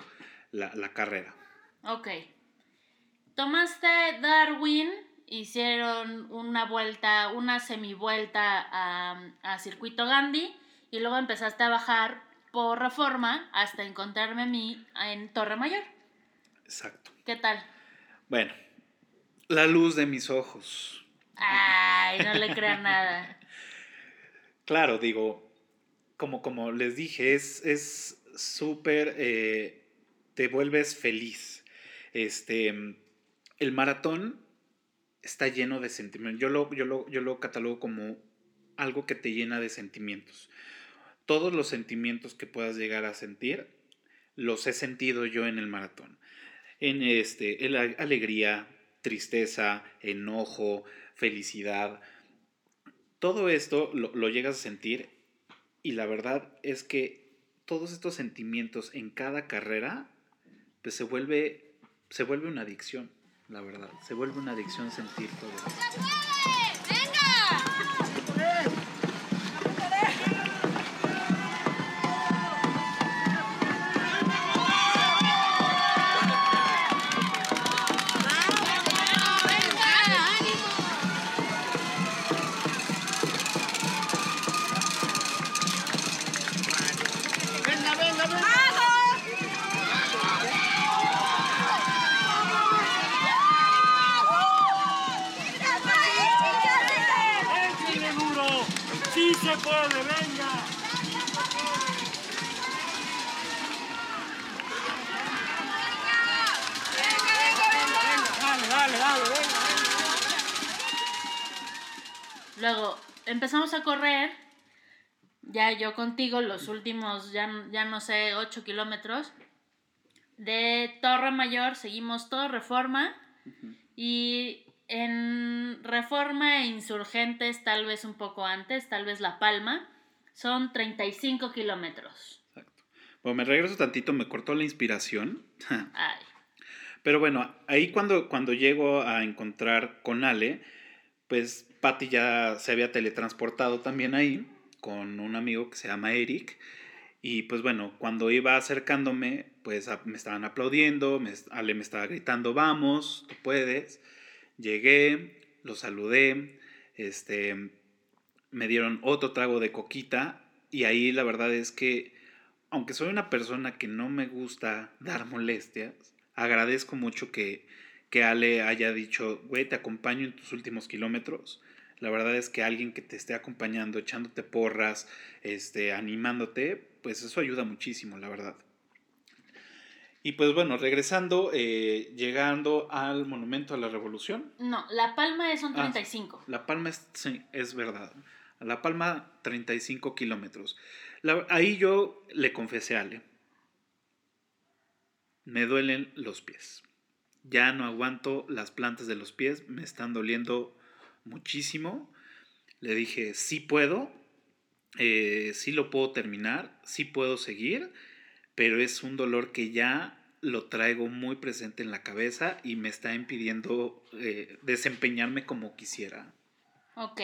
la, la carrera. Ok. Tomaste Darwin, hicieron una vuelta, una semivuelta a, a Circuito Gandhi y luego empezaste a bajar por reforma hasta encontrarme a mí en Torre Mayor. Exacto. ¿Qué tal? Bueno, la luz de mis ojos. Ay, no le crean nada. Claro, digo, como, como les dije, es es súper, eh, te vuelves feliz. Este, el maratón está lleno de sentimientos. Yo lo, yo, lo, yo lo catalogo como algo que te llena de sentimientos. Todos los sentimientos que puedas llegar a sentir, los he sentido yo en el maratón. En este, en alegría, tristeza, enojo, felicidad. Todo esto lo, lo llegas a sentir y la verdad es que todos estos sentimientos en cada carrera pues se vuelve se vuelve una adicción, la verdad. Se vuelve una adicción sentir todo yo contigo, los últimos, ya, ya no sé, 8 kilómetros. De Torre Mayor seguimos todo Reforma y en Reforma e Insurgentes, tal vez un poco antes, tal vez La Palma, son 35 kilómetros. Exacto. Bueno, me regreso tantito, me cortó la inspiración. Ay, Pero bueno, ahí cuando, cuando llego a encontrar con Ale, pues Patty ya se había teletransportado también ahí con un amigo que se llama Eric. Y pues bueno, cuando iba acercándome, pues me estaban aplaudiendo, me, Ale me estaba gritando, vamos, tú puedes. Llegué, lo saludé, este, me dieron otro trago de coquita y ahí la verdad es que, aunque soy una persona que no me gusta dar molestias, agradezco mucho que, que Ale haya dicho, güey, te acompaño en tus últimos kilómetros. La verdad es que alguien que te esté acompañando, echándote porras, este, animándote, pues eso ayuda muchísimo, la verdad. Y pues bueno, regresando, eh, llegando al Monumento a la Revolución. No, La Palma es un Ah, 35. La Palma es, sí, es verdad. La Palma, 35 kilómetros. Ahí yo le confesé a Ale. Me duelen los pies. Ya no aguanto las plantas de los pies. Me están doliendo muchísimo. Le dije, sí puedo. eh, sí lo puedo terminar. Sí puedo seguir. Pero es un dolor que ya lo traigo muy presente en la cabeza y me está impidiendo eh, desempeñarme como quisiera. Ok.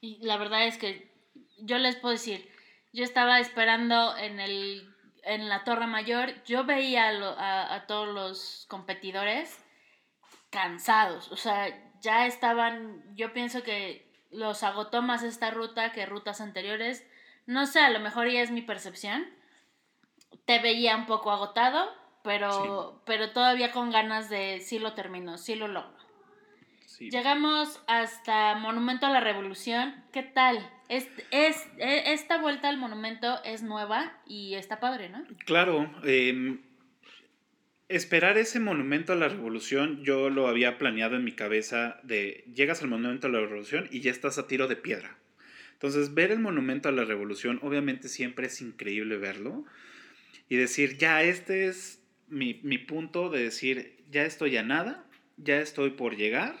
Y la verdad es que yo les puedo decir, yo estaba esperando en el en la Torre Mayor, yo veía a, a todos los competidores cansados, o sea, ya estaban, yo pienso que los agotó más esta ruta que rutas anteriores, no sé, a lo mejor ya es mi percepción, te veía un poco agotado, pero, pero todavía con ganas de sí lo termino, sí lo logro. Sí. Llegamos hasta Monumento a la Revolución. ¿Qué tal? Es, es, e- esta vuelta al monumento es nueva y está padre, ¿no? Claro, eh, esperar ese monumento a la revolución, yo lo había planeado en mi cabeza de llegas al monumento a la revolución y ya estás a tiro de piedra. Entonces, ver el monumento a la revolución, obviamente siempre es increíble verlo y decir, ya este es mi, mi punto de decir, ya estoy a nada, ya estoy por llegar.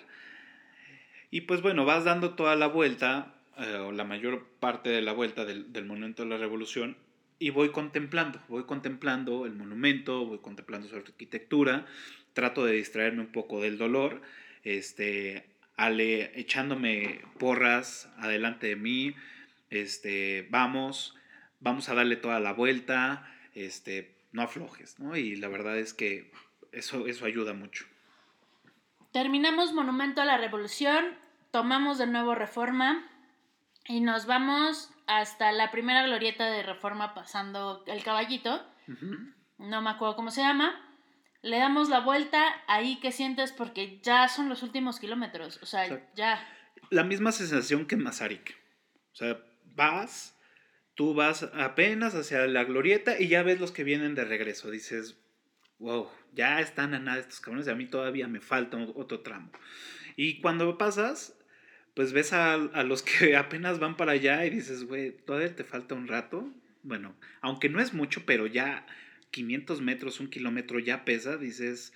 Y pues bueno, vas dando toda la vuelta, eh, o la mayor parte de la vuelta del, del monumento a la revolución, y voy contemplando, voy contemplando el monumento, voy contemplando su arquitectura, trato de distraerme un poco del dolor, este, Ale echándome porras adelante de mí, este, vamos, vamos a darle toda la vuelta, este, no aflojes, ¿no? Y la verdad es que eso, eso ayuda mucho. Terminamos Monumento a la Revolución, tomamos de nuevo Reforma y nos vamos hasta la primera glorieta de Reforma pasando el caballito. No me acuerdo cómo se llama. Le damos la vuelta, ahí que sientes porque ya son los últimos kilómetros, o sea, Exacto. ya. la misma sensación que en Mazarik. O sea, vas, tú vas apenas hacia la glorieta y ya ves los que vienen de regreso. Dices, wow, ya están a nada estos cabrones y a mí todavía me falta otro tramo. Y cuando pasas, pues ves a, a los que apenas van para allá y dices, güey, todavía te falta un rato. Bueno, aunque no es mucho, pero ya 500 metros, un kilómetro ya pesa, dices,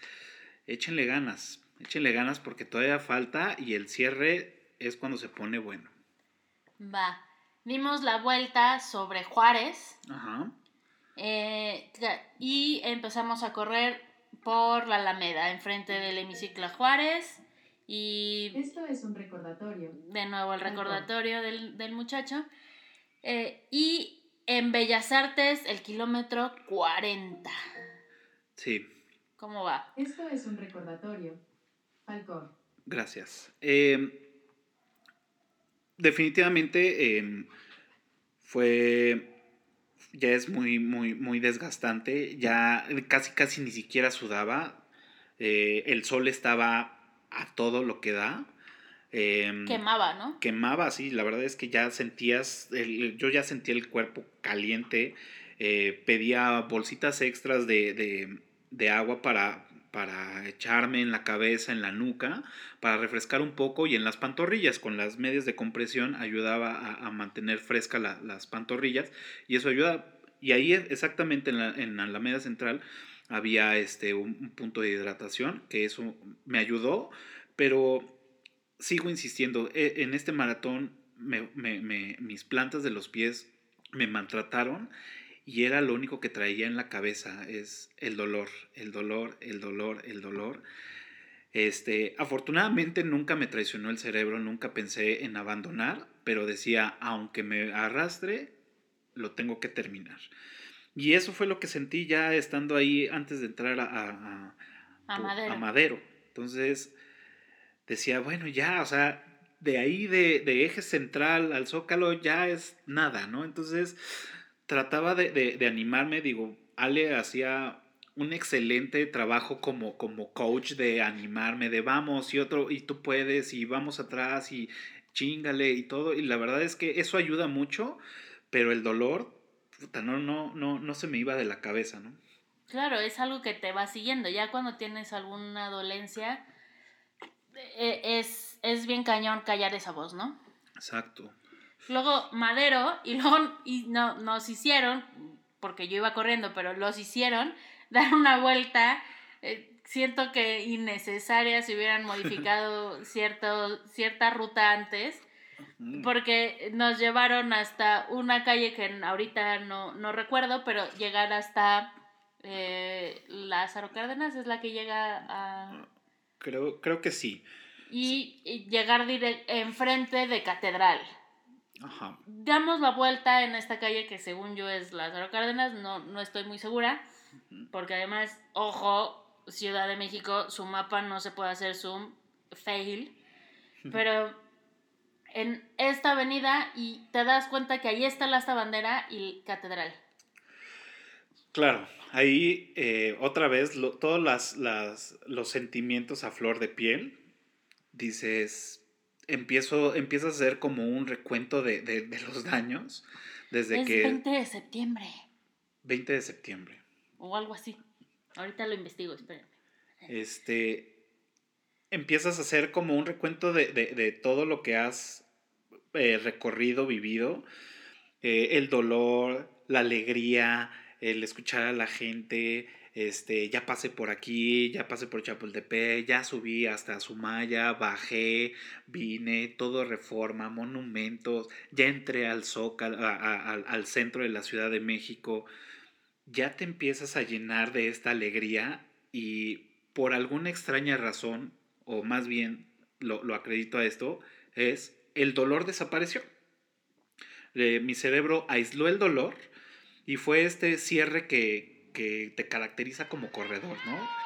échenle ganas, échenle ganas porque todavía falta y el cierre es cuando se pone bueno. Va. Dimos la vuelta sobre Juárez Ajá. eh, y empezamos a correr por la Alameda, enfrente del hemiciclo Juárez. Y Esto es un recordatorio. de nuevo el recordatorio del, del muchacho. Eh, y en Bellas Artes, el kilómetro 40. Sí, ¿Cómo va? Esto es un recordatorio. Falcón. gracias. Eh, definitivamente eh, fue ya es muy muy muy desgastante ya casi casi ni siquiera sudaba eh, el sol estaba a todo lo que da Em, Quemaba, ¿no? quemaba, sí, la verdad es que ya sentías, el- yo ya sentía el cuerpo caliente, eh, pedía bolsitas extras de, de- de agua para, para echarme en la cabeza, en la nuca, para refrescar un poco y en las pantorrillas, con las medias de compresión ayudaba a, a mantener fresca la- las pantorrillas y eso ayuda, y ahí exactamente en la, en la Alameda Central había este, un, un punto de hidratación, que eso me ayudó, pero sigo insistiendo, e- en este maratón me- me- mis plantas de los pies me maltrataron y era lo único que traía en la cabeza, es el dolor, el dolor, el dolor, el dolor. Este, afortunadamente nunca me traicionó el cerebro, nunca pensé en abandonar, pero decía, aunque me arrastre, lo tengo que terminar. Y eso fue lo que sentí ya estando ahí antes de entrar a, a- a- Madero. Madero. Entonces decía, bueno, ya, o sea, de ahí de, de eje central al zócalo ya es nada, ¿no? Entonces trataba de, de- de animarme, digo, Ale hacía un excelente trabajo como, como coach de animarme, de vamos y otro, y tú puedes, y vamos atrás, y chingale y todo. Y la verdad es que eso ayuda mucho, pero el dolor, puta, no, no, no, no se me iba de la cabeza, ¿no? Claro, es algo que te va siguiendo. Ya cuando tienes alguna dolencia, eh, es, es bien cañón callar esa voz, ¿no? Exacto. Luego Madero, y luego y no, nos hicieron, porque yo iba corriendo, pero los hicieron dar una vuelta. eh, siento que innecesaria si hubieran modificado cierto, cierta ruta antes. Porque nos llevaron hasta una calle que ahorita no, no recuerdo, pero llegar hasta eh, Lázaro Cárdenas es la que llega a... Creo, creo que sí. Y, y llegar enfrente de Catedral. Ajá. Damos la vuelta en esta calle que según yo es Lázaro Cárdenas, no, no estoy muy segura, porque además, ojo, Ciudad de México, su mapa no se puede hacer zoom, fail, pero en esta avenida y te das cuenta que ahí está la esta bandera y catedral. Claro, ahí eh, otra vez lo- todos las, las- los sentimientos a flor de piel. Dices, empiezo, empiezas a hacer como un recuento de, de- de los daños desde es que 20 de septiembre 20 de septiembre. o algo así. Ahorita lo investigo, espérenme. Este, empiezas a hacer como un recuento de, de- de todo lo que has eh, recorrido, vivido, eh, el dolor, la alegría, el escuchar a la gente, este, ya pasé por aquí, ya pasé por Chapultepec, ya subí hasta Sumaya, bajé, vine, todo reforma, monumentos, ya entré al Zócalo, al centro de la Ciudad de México, ya te empiezas a llenar de esta alegría y por alguna extraña razón, o más bien lo, lo acredito a esto, es el dolor desapareció. Eh, mi cerebro aisló el dolor y fue este cierre que, que te caracteriza como corredor, ¿no?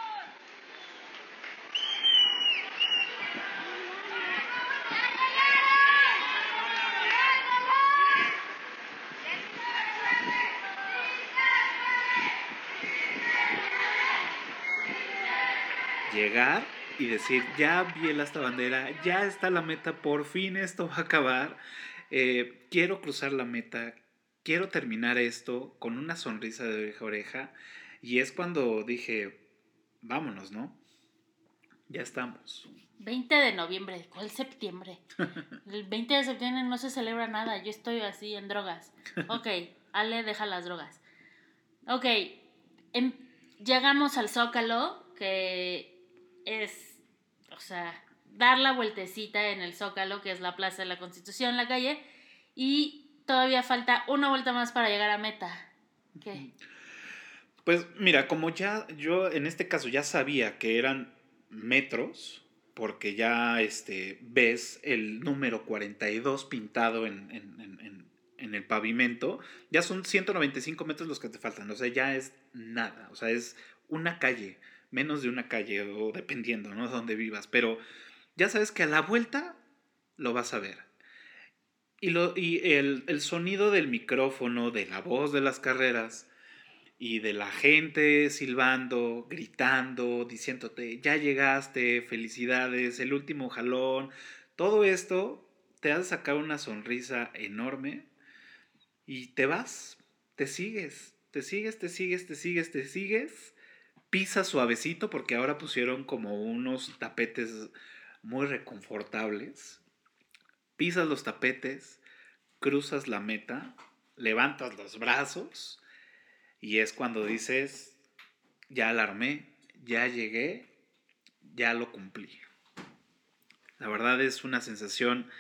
Llegar y decir, ya vi el bandera, ya está la meta, por fin esto va a acabar, eh, quiero cruzar la meta, quiero terminar esto con una sonrisa de oreja a oreja. Y es cuando dije, vámonos, ¿no? Ya estamos. 20 de noviembre, ¿cuál septiembre? El 20 de septiembre no se celebra nada, yo estoy así en drogas. Ok, Ale deja las drogas. Ok, em- llegamos al Zócalo, que es, o sea, dar la vueltecita en el Zócalo, que es la Plaza de la Constitución, la calle, y todavía falta una vuelta más para llegar a meta. ¿Qué? Pues mira, como ya yo en este caso ya sabía que eran metros, porque ya este, ves el número 42 pintado en, en- en- en- el pavimento, ya son 195 metros los que te faltan, o sea, ya es nada, o sea, es una calle, menos de una calle, o dependiendo, ¿no? Donde vivas, pero ya sabes que a la vuelta lo vas a ver. Y, lo, y el, el sonido del micrófono, de la voz de las carreras, y de la gente silbando, gritando, diciéndote, ya llegaste, felicidades, el último jalón, todo esto te hace sacar una sonrisa enorme y te vas, te sigues, te sigues, te sigues, te sigues, te sigues, pisas suavecito porque ahora pusieron como unos tapetes muy reconfortables, pisas los tapetes, cruzas la meta, levantas los brazos, y es cuando dices, ya alarmé, ya llegué, ya lo cumplí. La verdad es una sensación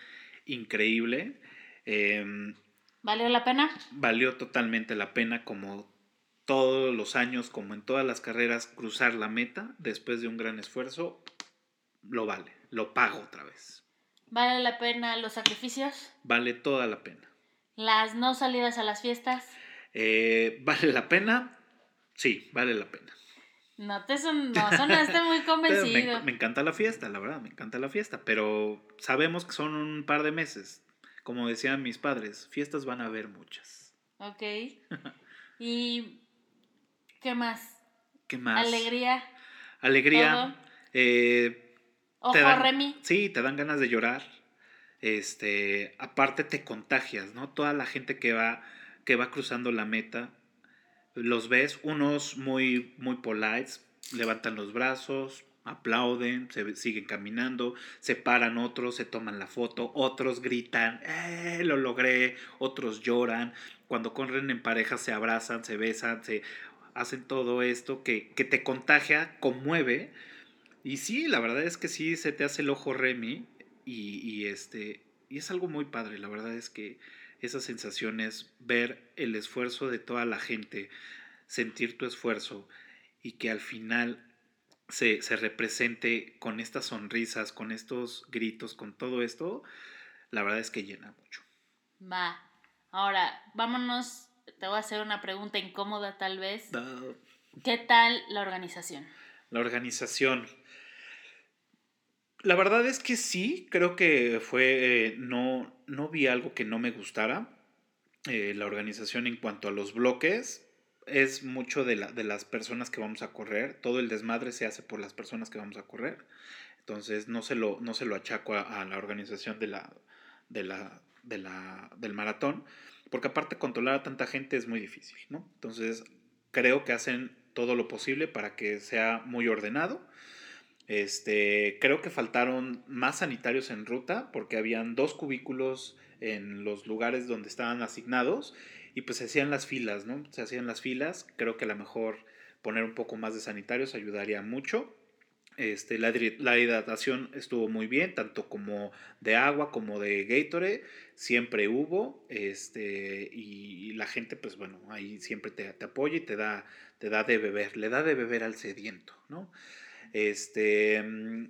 increíble. eh, ¿Valió la pena? valió totalmente la pena como todos los años, como en todas las carreras, cruzar la meta después de un gran esfuerzo, lo vale, lo pago otra vez. ¿Vale la pena los sacrificios? Vale toda la pena. ¿Las no salidas a las fiestas? Eh, ¿Vale la pena? Sí, vale la pena. No te son, no sonaste muy convencido. me, me encanta la fiesta, la verdad, me encanta la fiesta, pero sabemos que son un par de meses. Como decían mis padres, fiestas van a haber muchas. Ok. ¿Y qué más? ¿Qué más? Alegría. Alegría. eh, Ojo, te dan- Remy. Sí, te dan ganas de llorar. este, aparte te contagias, ¿no? Toda la gente que va, que va cruzando la meta, los ves, unos muy, muy polites, levantan los brazos, aplauden, se siguen caminando, se paran otros, se toman la foto, otros gritan, ¡eh! Lo logré, otros lloran, cuando corren en pareja se abrazan, se besan, se hacen todo esto que, que te contagia, conmueve. Y sí, la verdad es que sí se te hace el ojo Remy y, este y es algo muy padre, la verdad es que esa sensación es ver el esfuerzo de toda la gente, sentir tu esfuerzo y que al final se, se represente con estas sonrisas, con estos gritos, con todo esto, la verdad es que llena mucho. Va. Ahora, vámonos. Te voy a hacer una pregunta incómoda tal vez. ¿Qué tal la organización? La organización. La verdad es que sí, creo que fue, eh, no, no vi algo que no me gustara. Eh, la organización en cuanto a los bloques es mucho de, la, de las personas que vamos a correr. Todo el desmadre se hace por las personas que vamos a correr. Entonces no se lo, no se lo achaco a, a la organización de la, de la, de la, del maratón. Porque aparte controlar a tanta gente es muy difícil, ¿no? Entonces creo que hacen todo lo posible para que sea muy ordenado. Este, creo que faltaron más sanitarios en ruta porque habían dos cubículos en los lugares donde estaban asignados y pues se hacían las filas, ¿no? Se hacían las filas. Creo que a lo mejor poner un poco más de sanitarios ayudaría mucho. Este, la, la hidratación estuvo muy bien, tanto como de agua como de Gatorade, siempre hubo, este, y, y la gente, pues bueno, ahí siempre te, te apoya y te da, te da de beber, le da de beber al sediento, ¿no? Este, mm,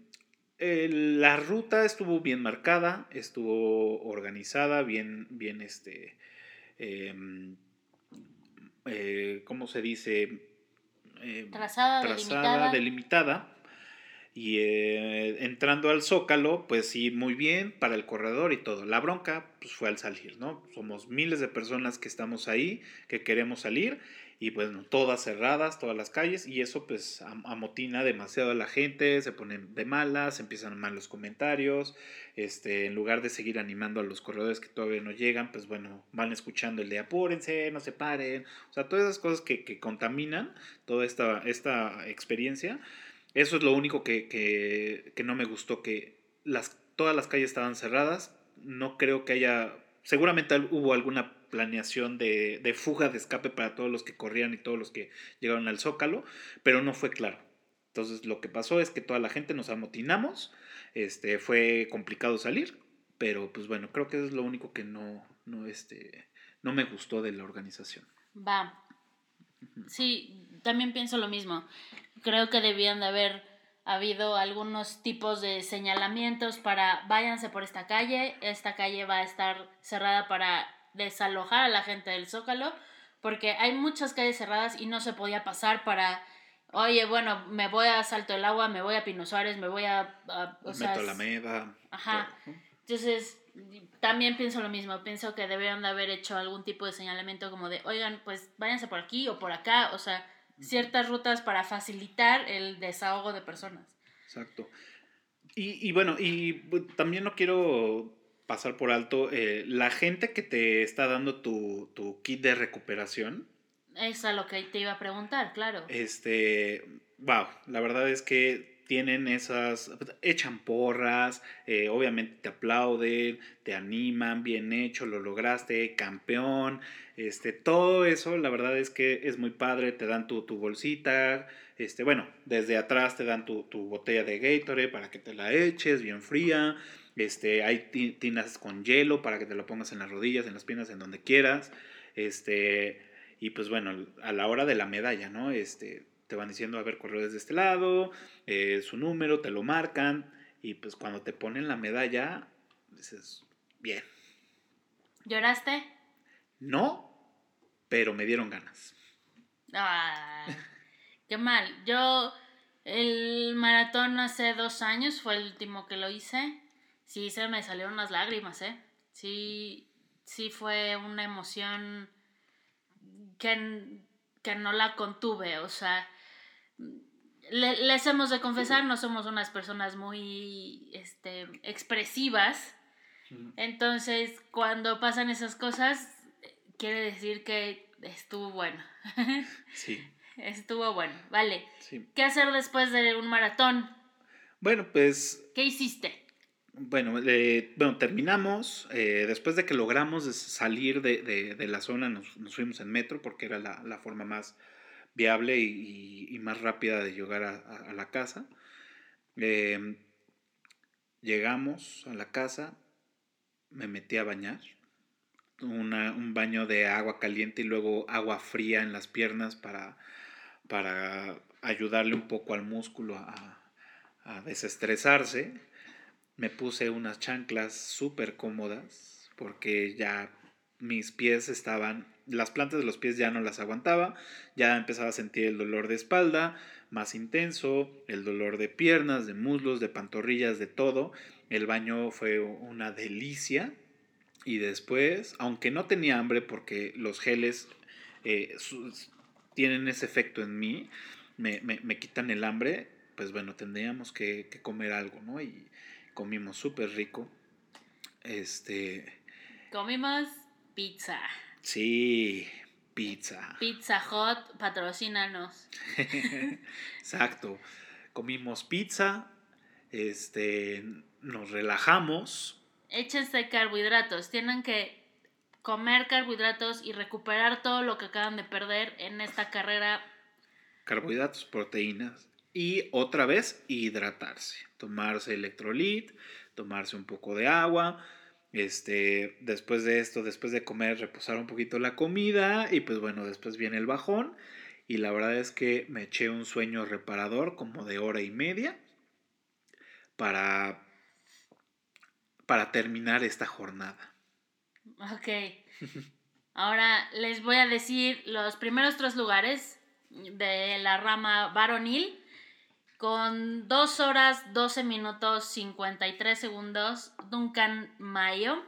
el- la ruta estuvo bien marcada, estuvo organizada, bien, bien, este, em, eh, ¿cómo se dice? Eh, Trazada, trazada, delimitada. delimitada. Y eh, entrando al Zócalo, pues sí, muy bien para el corredor y todo. La bronca, pues fue al salir, ¿no? Somos miles de personas que estamos ahí, que queremos salir, y bueno, todas cerradas, todas las calles, y eso pues am- amotina demasiado a la gente, se ponen de malas, empiezan mal los comentarios, este, en lugar de seguir animando a los corredores que todavía no llegan, pues bueno, van escuchando el de apúrense, no se paren, o sea, todas esas cosas que, que contaminan toda esta, esta experiencia. Eso es lo único que, que, que no me gustó, que las, todas las calles estaban cerradas. No creo que haya, seguramente hubo alguna planeación de, de fuga de escape para todos los que corrían y todos los que llegaron al Zócalo, pero no fue claro. Entonces lo que pasó es que toda la gente nos amotinamos, este, fue complicado salir, pero pues bueno, creo que eso es lo único que no, no, este, no me gustó de la organización. Va. Sí, también pienso lo mismo. Creo que debían de haber habido algunos tipos de señalamientos para váyanse por esta calle, esta calle va a estar cerrada para desalojar a la gente del Zócalo, porque hay muchas calles cerradas y no se podía pasar para, oye, bueno, me voy a Salto del Agua, me voy a Pino Suárez, me voy a... a- o Meto la meda. Ajá. entonces, también pienso lo mismo. Pienso que deberían de haber hecho algún tipo de señalamiento como de, oigan, pues váyanse por aquí o por acá. O sea, ciertas rutas para facilitar el desahogo de personas. Exacto. Y, y bueno, y también no quiero pasar por alto eh, la gente que te está dando tu, tu kit de recuperación. Es a lo que te iba a preguntar, claro. Este, wow, la verdad es que tienen esas, echan porras, eh, obviamente te aplauden, te animan, bien hecho, lo lograste, campeón, este, todo eso, la verdad es que es muy padre, te dan tu, tu bolsita, este, bueno, desde atrás te dan tu, tu botella de Gatorade para que te la eches bien fría, este, hay ti- tinas con hielo para que te lo pongas en las rodillas, en las piernas, en donde quieras, este, y pues bueno, a la hora de la medalla, ¿no? Este, te van diciendo, a ver, corredores de este lado, eh, su número, te lo marcan, y pues cuando te ponen la medalla, dices, bien, ¿Lloraste? no, pero me dieron ganas. Ay, qué mal. Yo, el maratón hace dos años fue el último que lo hice. Sí, se me salieron las lágrimas, ¿eh? Sí, sí fue una emoción que, que no la contuve. O sea, le- les hemos de confesar, no somos unas personas muy este, expresivas. Entonces, cuando pasan esas cosas, quiere decir que estuvo bueno. Sí, estuvo bueno, vale. sí. ¿Qué hacer después de un maratón? Bueno, pues ¿Qué hiciste? Bueno, eh, bueno terminamos. eh, después de que logramos salir de, de- de la zona, nos, nos fuimos en metro porque era la, la forma más viable y, más rápida de llegar a, la casa. Eh, llegamos a la casa, me metí a bañar. Un baño de agua caliente y luego agua fría en las piernas para, para ayudarle un poco al músculo a, a desestresarse me puse unas chanclas súper cómodas porque ya mis pies estaban, las plantas de los pies ya no las aguantaba, ya empezaba a sentir el dolor de espalda más intenso, el dolor de piernas, de muslos, de pantorrillas, de todo. El baño fue una delicia y después, aunque no tenía hambre porque los geles eh, tienen ese efecto en mí, me, me- me quitan el hambre, pues bueno, tendríamos que, que comer algo, ¿no? Y comimos súper rico. Este, Comimos pizza. Sí, pizza. Pizza Hot, patrocínanos. Exacto. Comimos pizza, este, nos relajamos. Échense carbohidratos. Tienen que comer carbohidratos y recuperar todo lo que acaban de perder en esta carrera. carbohidratos, proteínas y otra vez hidratarse, tomarse electrolit, tomarse un poco de agua, este, después de esto, después de comer, reposar un poquito la comida y pues bueno, después viene el bajón y la verdad es que me eché un sueño reparador como de hora y media para para terminar esta jornada. Ok. Ahora les voy a decir los primeros tres lugares de la rama varonil con 2 horas 12 minutos 53 segundos Duncan Mayo.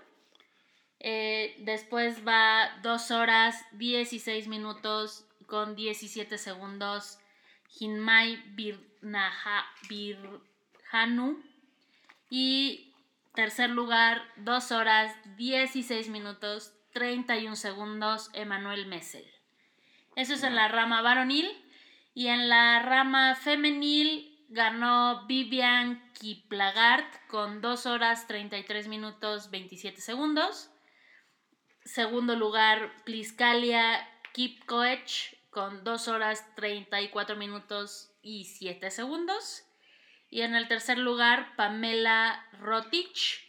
Eh, después va 2 horas 16 minutos con 17 segundos Hinmai Birnaha, Birhanu. Y tercer lugar 2 horas 16 minutos 31 segundos Emanuel Messel. Eso es en la rama varonil. Y en la rama femenil ganó Vivian Kiplagart con 2 horas 33 minutos 27 segundos. Segundo lugar, Pliskalia Kipkoech con 2 horas 34 minutos y 7 segundos. Y en el tercer lugar, Pamela Rotich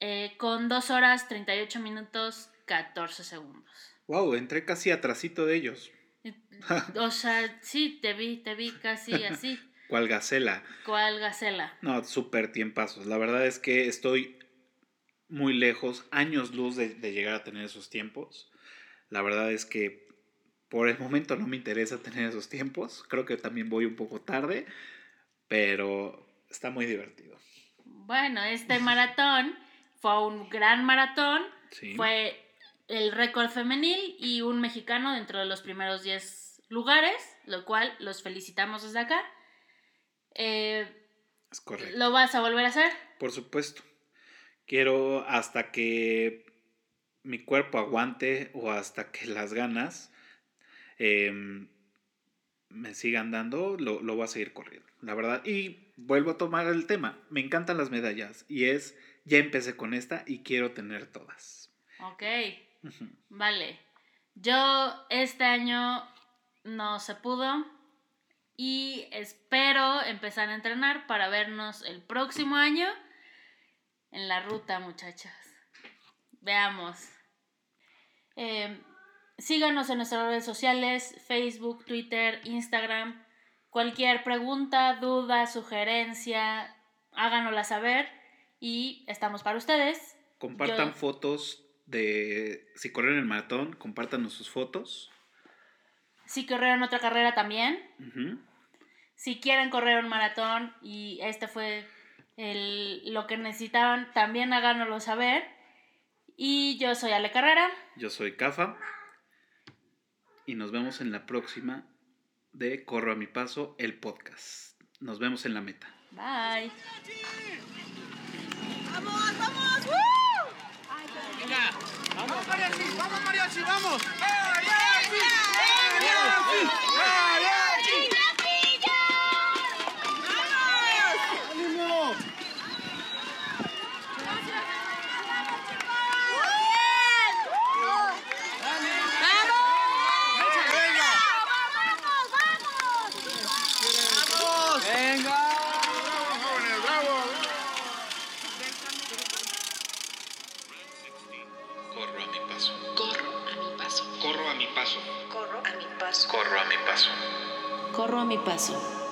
eh, con 2 horas 38 minutos 14 segundos. Wow, entré casi atrasito de ellos. O sea, sí, te vi, te vi casi así. ¿Cuál gacela? ¿Cuál gacela? No, súper tiempazos. La verdad es que estoy muy lejos, años luz de, de llegar a tener esos tiempos. La verdad es que por el momento no me interesa tener esos tiempos. Creo que también voy un poco tarde, pero está muy divertido. Bueno, este maratón fue un gran maratón. Sí. Fue el récord femenil y un mexicano dentro de los primeros 10 lugares, lo cual los felicitamos desde acá. Eh, Es correcto. ¿Lo vas a volver a hacer? Por supuesto. Quiero hasta que mi cuerpo aguante o hasta que las ganas em, me sigan dando, lo, lo voy a seguir corriendo. La verdad. Y vuelvo a tomar el tema. Me encantan las medallas. Y es, ya empecé con esta y quiero tener todas. Ok, vale. Yo este año no se pudo y espero empezar a entrenar para vernos el próximo año en la ruta, muchachas. Veamos. Eh, síganos en nuestras redes sociales, Facebook, Twitter, Instagram. Cualquier pregunta, duda, sugerencia, háganosla saber y estamos para ustedes. Compartan Yo- fotos de si corren el maratón, compártanos sus fotos. Si corrieron otra carrera también. Si quieren correr un maratón y este fue el- lo que necesitaban, también háganoslo saber. Y yo soy Ale Carrera. Yo soy Cafa y nos vemos en la próxima de Corro a mi paso, el podcast. Nos vemos en la meta. Bye. ¡Vamos, vamos! ¡Vamos, mariachi! ¡Vamos, mariachi! ¡Vamos! ¡Ánimo! Corro a mi paso. Corro a mi paso.